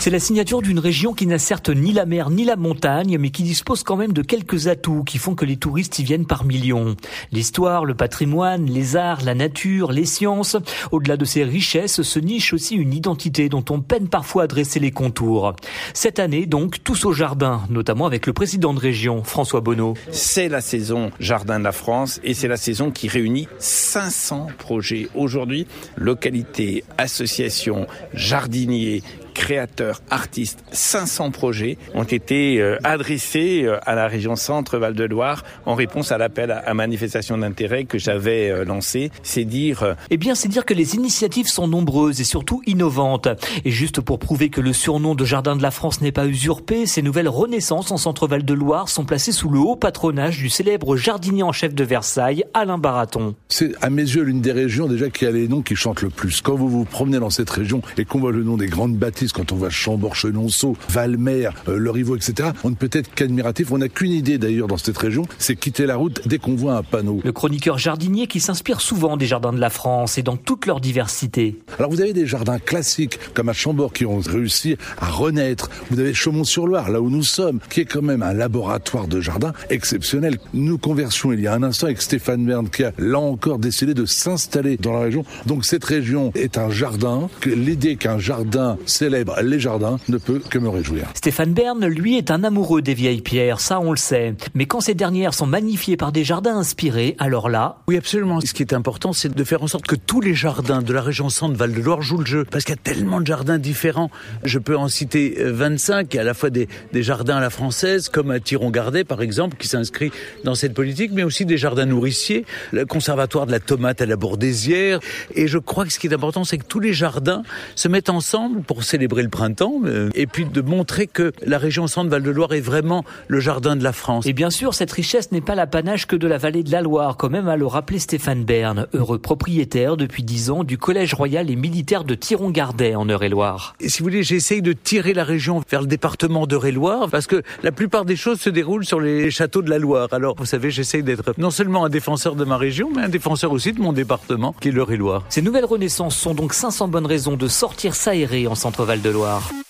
C'est la signature d'une région qui n'a certes ni la mer ni la montagne, mais qui dispose quand même de quelques atouts qui font que les touristes y viennent par millions. L'histoire, le patrimoine, les arts, la nature, les sciences. Au-delà de ces richesses se niche aussi une identité dont on peine parfois à dresser les contours. Cette année, donc, tous au jardin, notamment avec le président de région, François Bonneau. C'est la saison Jardin de la France et c'est la saison qui réunit 500 projets. Aujourd'hui, localités, associations, jardiniers, créateurs, artistes, 500 projets ont été euh, adressés euh, à la région Centre-Val-de-Loire en réponse à l'appel à manifestation d'intérêt que j'avais euh, lancé. C'est dire... Eh bien, c'est dire que les initiatives sont nombreuses et surtout innovantes. Et juste pour prouver que le surnom de Jardin de la France n'est pas usurpé, ces nouvelles renaissances en Centre-Val-de-Loire sont placées sous le haut patronage du célèbre jardinier en chef de Versailles, Alain Baraton. C'est à mes yeux l'une des régions déjà qui a les noms qui chantent le plus. Quand vous vous promenez dans cette région et qu'on voit le nom des grandes bâtisses quand on voit Chambord, Chenonceau, Valmer, euh, Le Rivaux, etc., on ne peut être qu'admiratif. On n'a qu'une idée d'ailleurs dans cette région, c'est quitter la route dès qu'on voit un panneau. Le chroniqueur jardinier qui s'inspire souvent des jardins de la France et dans toute leur diversité. Alors vous avez des jardins classiques comme à Chambord qui ont réussi à renaître. Vous avez Chaumont-sur-Loire, là où nous sommes, qui est quand même un laboratoire de jardin exceptionnel. Nous conversions il y a un instant avec Stéphane Bern qui a là encore décidé de s'installer dans la région. Donc cette région est un jardin. L'idée qu'un jardin célèbre les jardins ne peut que me réjouir. Stéphane Bern, lui, est un amoureux des vieilles pierres, ça on le sait. Mais quand ces dernières sont magnifiées par des jardins inspirés, alors là... Oui, absolument. Ce qui est important, c'est de faire en sorte que tous les jardins de la région centre-Val-de-Loire jouent le jeu. Parce qu'il y a tellement de jardins différents. Je peux en citer 25, à la fois des, des jardins à la française, comme à Tiron-Gardet, par exemple, qui s'inscrit dans cette politique, mais aussi des jardins nourriciers, le conservatoire de la tomate à la Bourdésière. Et je crois que ce qui est important, c'est que tous les jardins se mettent ensemble pour célébrer le printemps euh, et puis de montrer que la région Centre-Val-de-Loire est vraiment le jardin de la France. Et bien sûr, cette richesse n'est pas l'apanage que de la vallée de la Loire, quand même à le rappeler Stéphane Bern, heureux propriétaire depuis dix ans du Collège royal et militaire de Thiron-Gardet en Eure-et-Loire. Et si vous voulez, j'essaye de tirer la région vers le département d'Eure-et-Loire parce que la plupart des choses se déroulent sur les châteaux de la Loire. Alors, vous savez, j'essaye d'être non seulement un défenseur de ma région, mais un défenseur aussi de mon département, qui est l'Eure-et-Loire. Ces nouvelles renaissances sont donc 500 bonnes raisons de sortir s'aérer en Centre-Val de Loire.